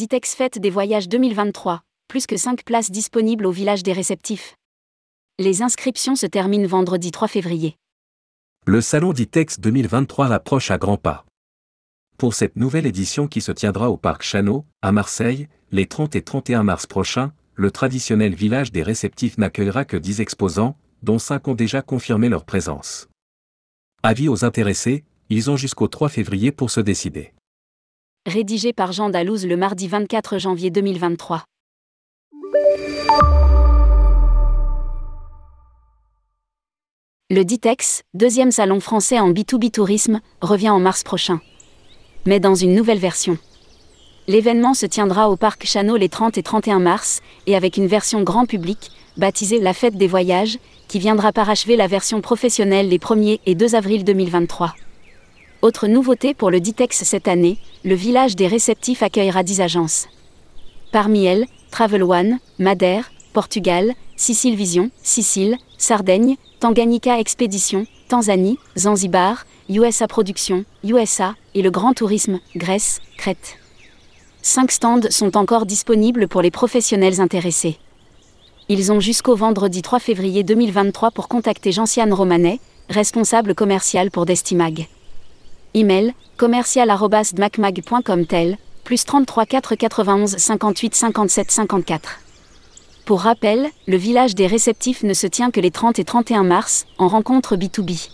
Ditex Fête des Voyages 2023, plus que 5 places disponibles au village des réceptifs. Les inscriptions se terminent vendredi 3 février. Le salon Ditex 2023 approche à grands pas. Pour cette nouvelle édition qui se tiendra au parc Chano, à Marseille, les 30 et 31 mars prochains, le traditionnel village des réceptifs n'accueillera que 10 exposants, dont 5 ont déjà confirmé leur présence. Avis aux intéressés, ils ont jusqu'au 3 février pour se décider. Rédigé par Jean Dalouse le mardi 24 janvier 2023. Le Ditex, deuxième salon français en B2B tourisme, revient en mars prochain. Mais dans une nouvelle version. L'événement se tiendra au parc Chano les 30 et 31 mars, et avec une version grand public, baptisée La Fête des Voyages, qui viendra parachever la version professionnelle les 1er et 2 avril 2023. Autre nouveauté pour le Ditex cette année, le village des réceptifs accueillera 10 agences. Parmi elles, Travel One, Madère, Portugal, Sicile Vision, Sicile, Sardaigne, Tanganyika Expédition, Tanzanie, Zanzibar, USA Production, USA, et le Grand Tourisme, Grèce, Crète. Cinq stands sont encore disponibles pour les professionnels intéressés. Ils ont jusqu'au vendredi 3 février 2023 pour contacter Gentiane Romanet, responsable commercial pour Destimag. Email commercial.dmacmag.com tel, plus 33 4 91 58 57 54. Pour rappel, le village des réceptifs ne se tient que les 30 et 31 mars, en rencontre B2B.